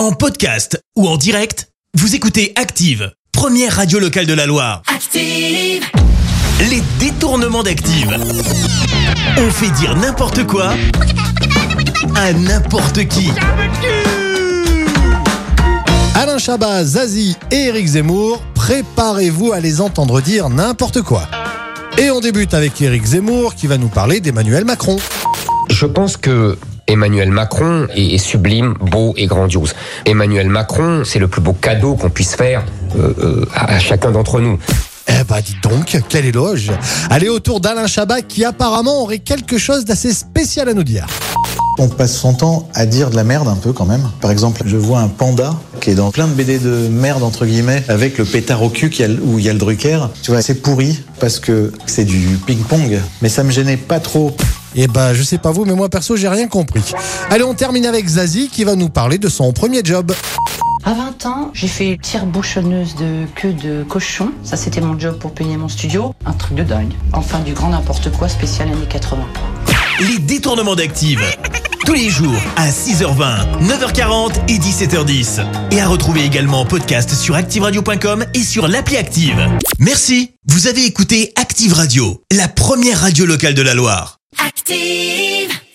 En podcast ou en direct, vous écoutez Active, première radio locale de la Loire. Active. Les détournements d'Active. On fait dire n'importe quoi à n'importe qui. Alain Chabat, Zazie et Eric Zemmour, préparez-vous à les entendre dire n'importe quoi. Et on débute avec Eric Zemmour qui va nous parler d'Emmanuel Macron. Je pense que Emmanuel Macron est sublime, beau et grandiose. Emmanuel Macron, c'est le plus beau cadeau qu'on puisse faire euh, euh, à, à chacun d'entre nous. Eh bah dites donc, quel éloge Allez autour d'Alain Chabat qui apparemment aurait quelque chose d'assez spécial à nous dire. On passe son temps à dire de la merde un peu quand même. Par exemple, je vois un panda qui est dans plein de BD de merde entre guillemets avec le pétard au cul qui a le- où il y a le Drucker. Tu vois, c'est pourri parce que c'est du ping-pong, mais ça me gênait pas trop. Eh bah je sais pas vous, mais moi perso j'ai rien compris. Allez on termine avec Zazie qui va nous parler de son premier job. À 20 ans, j'ai fait tire bouchonneuse de queue de cochon. Ça, c'était mon job pour payer mon studio. Un truc de dingue. Enfin, du grand n'importe quoi spécial années 80. Les détournements d'Active. Tous les jours à 6h20, 9h40 et 17h10. Et à retrouver également en podcast sur ActiveRadio.com et sur l'appli Active. Merci. Vous avez écouté Active Radio, la première radio locale de la Loire. Active.